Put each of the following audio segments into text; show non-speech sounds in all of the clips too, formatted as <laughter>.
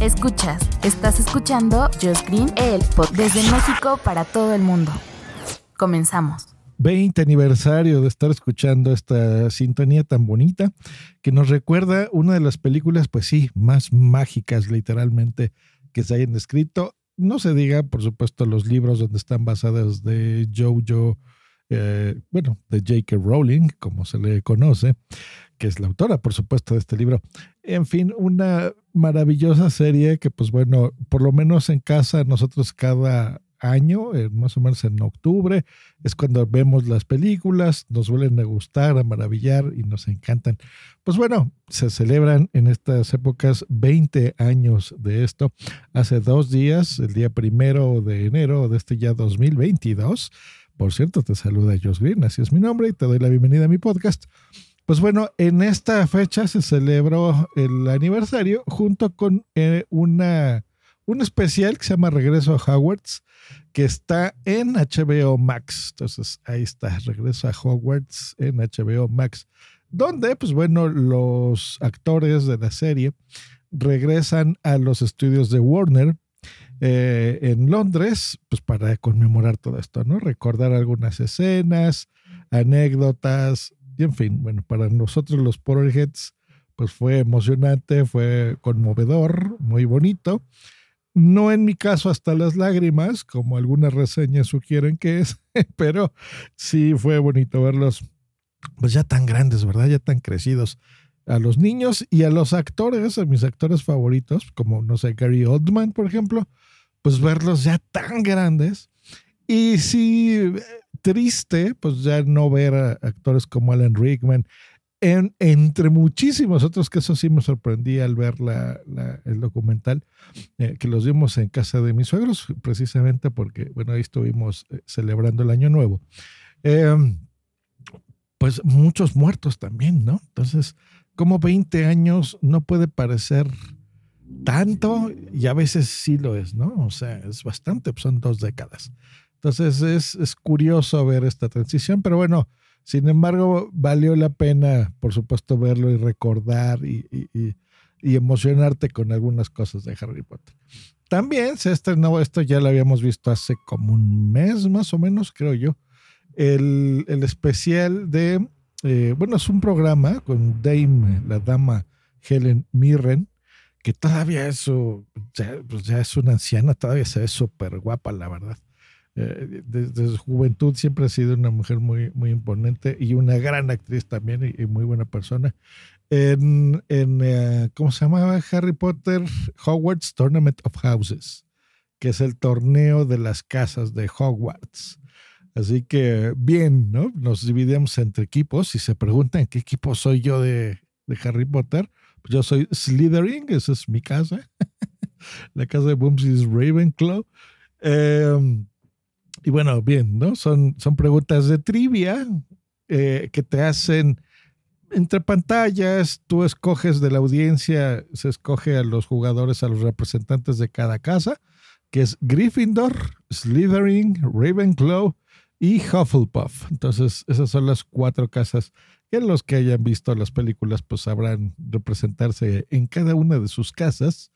Escuchas, estás escuchando Just Green, el pod desde México para todo el mundo. Comenzamos. 20 aniversario de estar escuchando esta sintonía tan bonita que nos recuerda una de las películas, pues sí, más mágicas literalmente que se hayan escrito. No se diga, por supuesto, los libros donde están basados de Jojo, eh, bueno, de J.K. Rowling, como se le conoce, que es la autora, por supuesto, de este libro. En fin, una maravillosa serie que, pues bueno, por lo menos en casa nosotros cada año, eh, más o menos en octubre, es cuando vemos las películas, nos suelen a gustar, a maravillar y nos encantan. Pues bueno, se celebran en estas épocas 20 años de esto. Hace dos días, el día primero de enero de este ya 2022, por cierto, te saluda Josh Green, así es mi nombre y te doy la bienvenida a mi podcast. Pues bueno, en esta fecha se celebró el aniversario junto con eh, una un especial que se llama Regreso a Hogwarts, que está en HBO Max. Entonces, ahí está, Regreso a Hogwarts en HBO Max, donde, pues bueno, los actores de la serie regresan a los estudios de Warner eh, en Londres, pues para conmemorar todo esto, ¿no? Recordar algunas escenas, anécdotas, y en fin, bueno, para nosotros los Potterheads, pues fue emocionante, fue conmovedor, muy bonito. No en mi caso hasta las lágrimas, como algunas reseñas sugieren que es, <laughs> pero sí fue bonito verlos, pues ya tan grandes, ¿verdad? Ya tan crecidos. A los niños y a los actores, a mis actores favoritos, como, no sé, Gary Oldman, por ejemplo, pues verlos ya tan grandes. Y sí, triste, pues ya no ver a actores como Alan Rickman, entre muchísimos otros que eso sí me sorprendí al ver el documental, eh, que los vimos en casa de mis suegros, precisamente porque, bueno, ahí estuvimos eh, celebrando el Año Nuevo. Em, pues muchos muertos también, ¿no? Entonces, como 20 años no puede parecer tanto y a veces sí lo es, ¿no? O sea, es bastante, pues son dos décadas. Entonces es, es curioso ver esta transición, pero bueno, sin embargo, valió la pena, por supuesto, verlo y recordar y, emocionarte con algunas cosas de Harry Potter. También se estrenó, esto ya lo habíamos visto hace como un mes más o menos, creo yo, el, especial de, eh, bueno, es un programa con Dame, la dama Helen Mirren, que todavía es, ya, pues ya es una anciana, todavía se ve súper guapa, la verdad. Eh, desde su juventud siempre ha sido una mujer muy, muy imponente y una gran actriz también y, muy buena persona. En, en eh, ¿cómo se llamaba? Harry Potter Hogwarts Tournament of Houses, que es el torneo de las casas de Hogwarts. Así que bien, ¿no? Nos dividimos entre equipos y se preguntan qué equipo soy yo de, de Harry Potter. Pues yo soy Slytherin, esa es mi casa. <laughs> La casa de Bumsy es Ravenclaw. Eh, y bueno, bien, ¿no? Son, son preguntas de trivia eh, que te hacen entre pantallas, tú escoges de la audiencia, se escoge a los jugadores, a los representantes de cada casa, que es Gryffindor, Slytherin, Ravenclaw y Hufflepuff. Entonces, esas son las cuatro casas que los que hayan visto las películas, pues sabrán representarse en cada una de sus casas.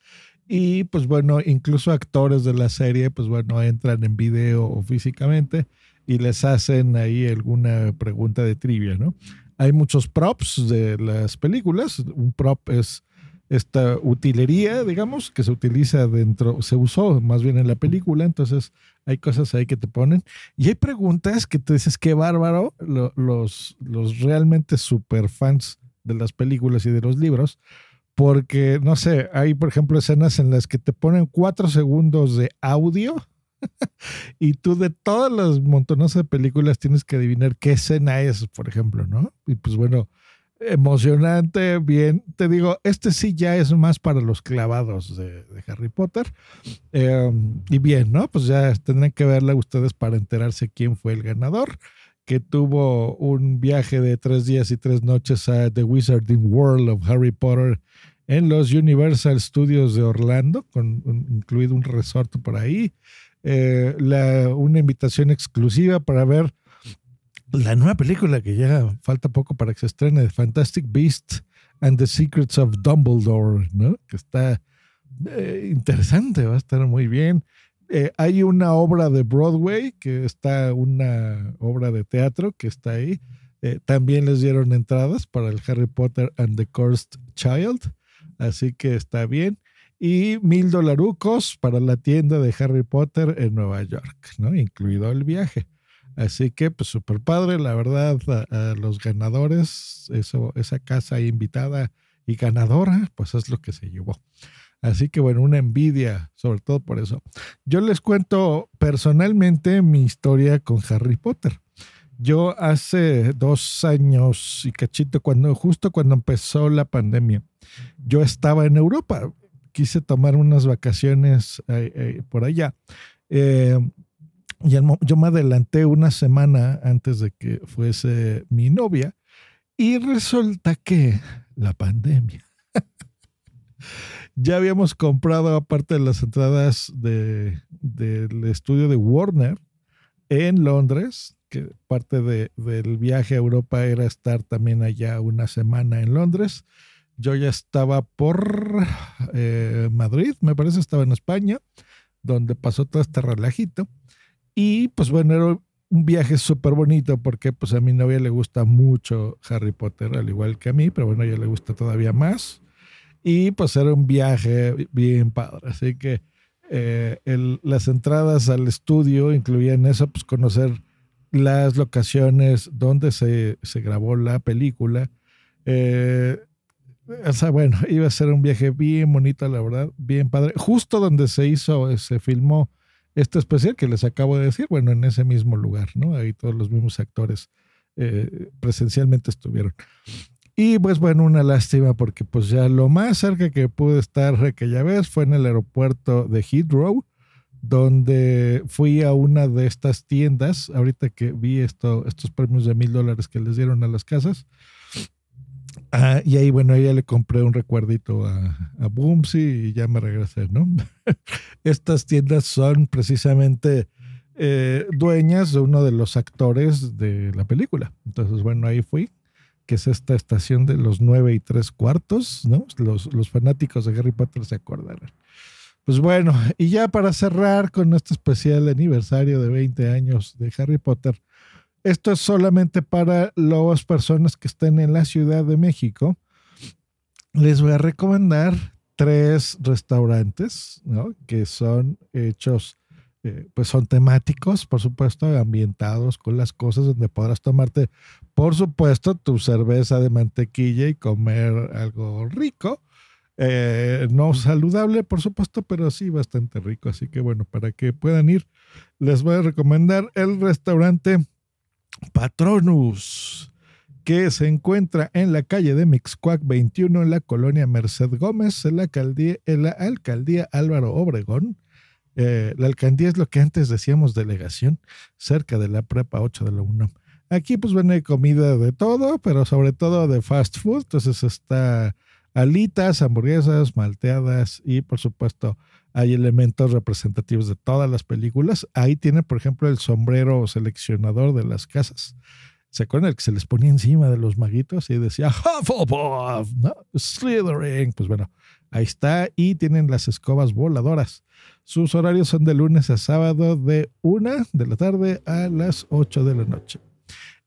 Y pues bueno, incluso actores de la serie, pues bueno, entran en video o físicamente y les hacen ahí alguna pregunta de trivia, ¿no? Hay muchos props de las películas. Un prop es esta utilería, digamos, que se utiliza dentro, se usó más bien en la película, entonces hay cosas ahí que te ponen. Y hay preguntas que te dices, qué bárbaro, los, los realmente super fans de las películas y de los libros, porque, no sé, hay, por ejemplo, escenas en las que te ponen cuatro segundos de audio <laughs> y tú de todas las montones de películas tienes que adivinar qué escena es, por ejemplo, ¿no? Y pues bueno, emocionante, bien. Te digo, este sí ya es más para los clavados de, Harry Potter. Eh, y bien, ¿no? Pues ya tendrán que verla ustedes para enterarse quién fue el ganador, que tuvo un viaje de tres días y tres noches a The Wizarding World of Harry Potter en los Universal Studios de Orlando, con incluido un resort por ahí. Eh, la- una invitación exclusiva para ver la nueva película que ya falta poco para que se estrene, Fantastic Beasts and the Secrets of Dumbledore, ¿no? Que está eh, interesante, va a estar muy bien. Eh, hay una obra de Broadway, que está una obra de teatro que está ahí. Eh, también les dieron entradas para el Harry Potter and the Cursed Child, así que está bien. Y mil dolarucos para la tienda de Harry Potter en Nueva York, ¿no? Incluido el viaje. Así que, pues, súper padre, la verdad, a, los ganadores, eso, esa casa invitada y ganadora, pues es lo que se llevó. Así que, bueno, una envidia, sobre todo por eso. Yo les cuento personalmente mi historia con Harry Potter. Yo hace dos años y cachito, cuando, justo cuando empezó la pandemia, yo estaba en Europa. Quise tomar unas vacaciones eh, eh, por allá. Eh, y yo me adelanté una semana antes de que fuese mi novia y resulta que la pandemia. <laughs> ya habíamos comprado aparte de las entradas de, del estudio de Warner en Londres, que parte de- del viaje a Europa era estar también allá una semana en Londres. Yo ya estaba por eh, Madrid, me parece, estaba en España, donde pasó todo este relajito. Y pues bueno, era un viaje súper bonito porque pues a mi novia le gusta mucho Harry Potter, al igual que a mí, pero bueno, ella le gusta todavía más. Y pues era un viaje bien padre. Así que eh, las entradas al estudio incluían eso, pues conocer las locaciones donde se, se grabó la película. Eh, o sea, bueno, <laughs> iba a ser un viaje bien bonito, la verdad, bien padre. Justo donde se hizo, se filmó este especial que les acabo de decir, bueno, en ese mismo lugar, ¿no? Ahí todos los mismos actores eh, presencialmente estuvieron. Y pues bueno, una lástima porque pues ya lo más cerca que pude estar aquella vez fue en el aeropuerto de Heathrow, donde fui a una de estas tiendas, ahorita que vi esto, estos premios de mil dólares que les dieron a las casas. Ah, y ahí, bueno, ella le compré un recuerdito a, a Boomsy y ya me regresé, ¿no? <laughs> Estas tiendas son precisamente eh, dueñas de uno de los actores de la película. Entonces, bueno, ahí fui, que es esta estación de los nueve y tres cuartos, ¿no? Los, los fanáticos de Harry Potter se acordarán. Pues bueno, y ya para cerrar con este especial aniversario de 20 años de Harry Potter, esto es solamente para las personas que estén en la Ciudad de México. Les voy a recomendar tres restaurantes, ¿no? Que son hechos, eh, pues son temáticos, por supuesto, ambientados con las cosas donde podrás tomarte, por supuesto, tu cerveza de mantequilla y comer algo rico. Eh, no saludable, por supuesto, pero sí bastante rico. Así que bueno, para que puedan ir, les voy a recomendar el restaurante Patronus, que se encuentra en la calle de Mixcuac 21, en la colonia Merced Gómez, en la alcaldía, en la alcaldía Álvaro Obregón. Eh, la alcaldía es lo que antes decíamos delegación, cerca de la prepa 8 de la UNAM. Aquí pues hay comida de todo, pero sobre todo de fast food. Entonces está alitas, hamburguesas, malteadas y por supuesto hay elementos representativos de todas las películas. Ahí tiene, por ejemplo, el sombrero seleccionador de las casas. ¿Se acuerdan el que se les ponía encima de los maguitos y decía Hufflepuff, ¿no? Slytherin? Pues bueno, ahí está. Y tienen las escobas voladoras. Sus horarios son de lunes a sábado de una de la tarde a las 8 de la noche.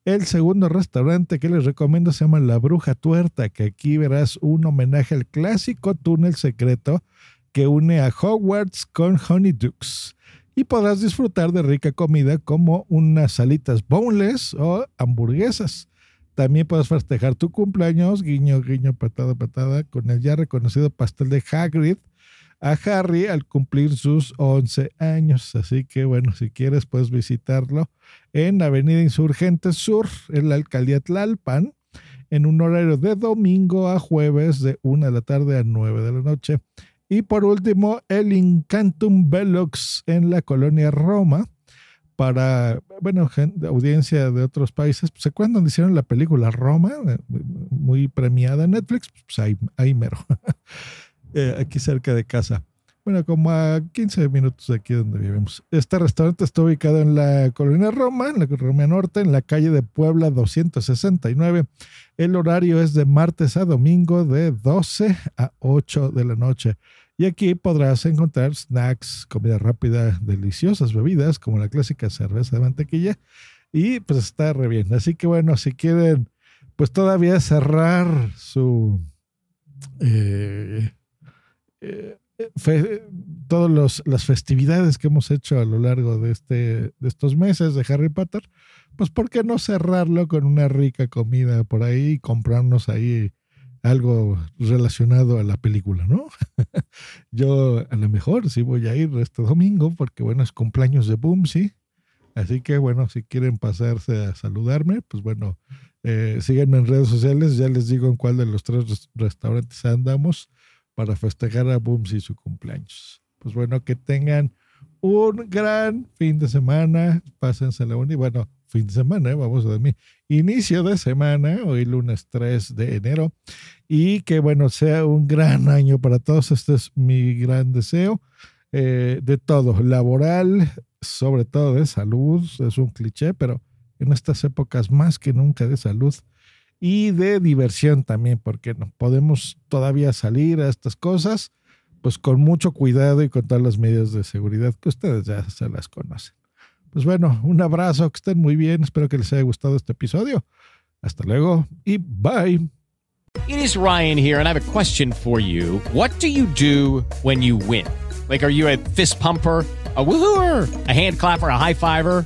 El segundo restaurante que les recomiendo se llama La Bruja Tuerta, que aquí verás un homenaje al clásico túnel secreto que une a Hogwarts con Honeydukes. Y podrás disfrutar de rica comida como unas salitas boneless o hamburguesas. También puedes festejar tu cumpleaños, guiño, guiño, patada, patada, con el ya reconocido pastel de Hagrid a Harry al cumplir sus 11 años. Así que bueno, si quieres puedes visitarlo en Avenida Insurgente Sur, en la alcaldía Tlalpan. en un horario de domingo a jueves de 1 de la tarde a 9 de la noche. Y por último, el Incantum Velox en la colonia Roma para, bueno, audiencia de otros países. ¿Se acuerdan donde hicieron la película Roma? Eh, muy premiada en Netflix. Pues ahí, ahí mero. <laughs> Eh, aquí cerca de casa. Bueno, como a 15 minutos de aquí donde vivimos. Este restaurante está ubicado en la colonia Roma, en la Roma Norte, en la calle de Puebla 269. El horario es de martes a domingo de 12 a 8 de la noche. Y aquí podrás encontrar snacks, comida rápida, deliciosas bebidas, como la clásica cerveza de mantequilla. Y pues está re bien. Así que bueno, si quieren, pues todavía cerrar su... Eh, todas las festividades que hemos hecho a lo largo de, este, de estos meses de Harry Potter, pues ¿por qué no cerrarlo con una rica comida por ahí y comprarnos ahí algo relacionado a la película, ¿no? <laughs> Yo a lo mejor sí voy a ir este domingo porque, bueno, es cumpleaños de Boom, sí. Así que, bueno, si quieren pasarse a saludarme, pues bueno, eh, en redes sociales, ya les digo en cuál de los tres restaurantes andamos para festejar a Boom y su cumpleaños. Pues bueno, que tengan un gran fin de semana, pásensela la y bueno, fin de semana, ¿eh? vamos a dormir. Inicio de semana, hoy lunes 3 de enero, y que bueno, sea un gran año para todos. Este es mi gran deseo eh, de todo, laboral, sobre todo de salud, es un cliché, pero en estas épocas más que nunca de salud y de diversión también, porque no podemos todavía salir a estas cosas, pues con mucho cuidado y con todas las medidas de seguridad que ustedes ya se las conocen. Pues bueno, un abrazo, que estén muy bien. Espero que les haya gustado este episodio. Hasta luego y bye. It is Ryan here, and I have a question for you. What do you do when you win? Like, are you a fist pumper? a woohooer, a hand clapper, a high fiver.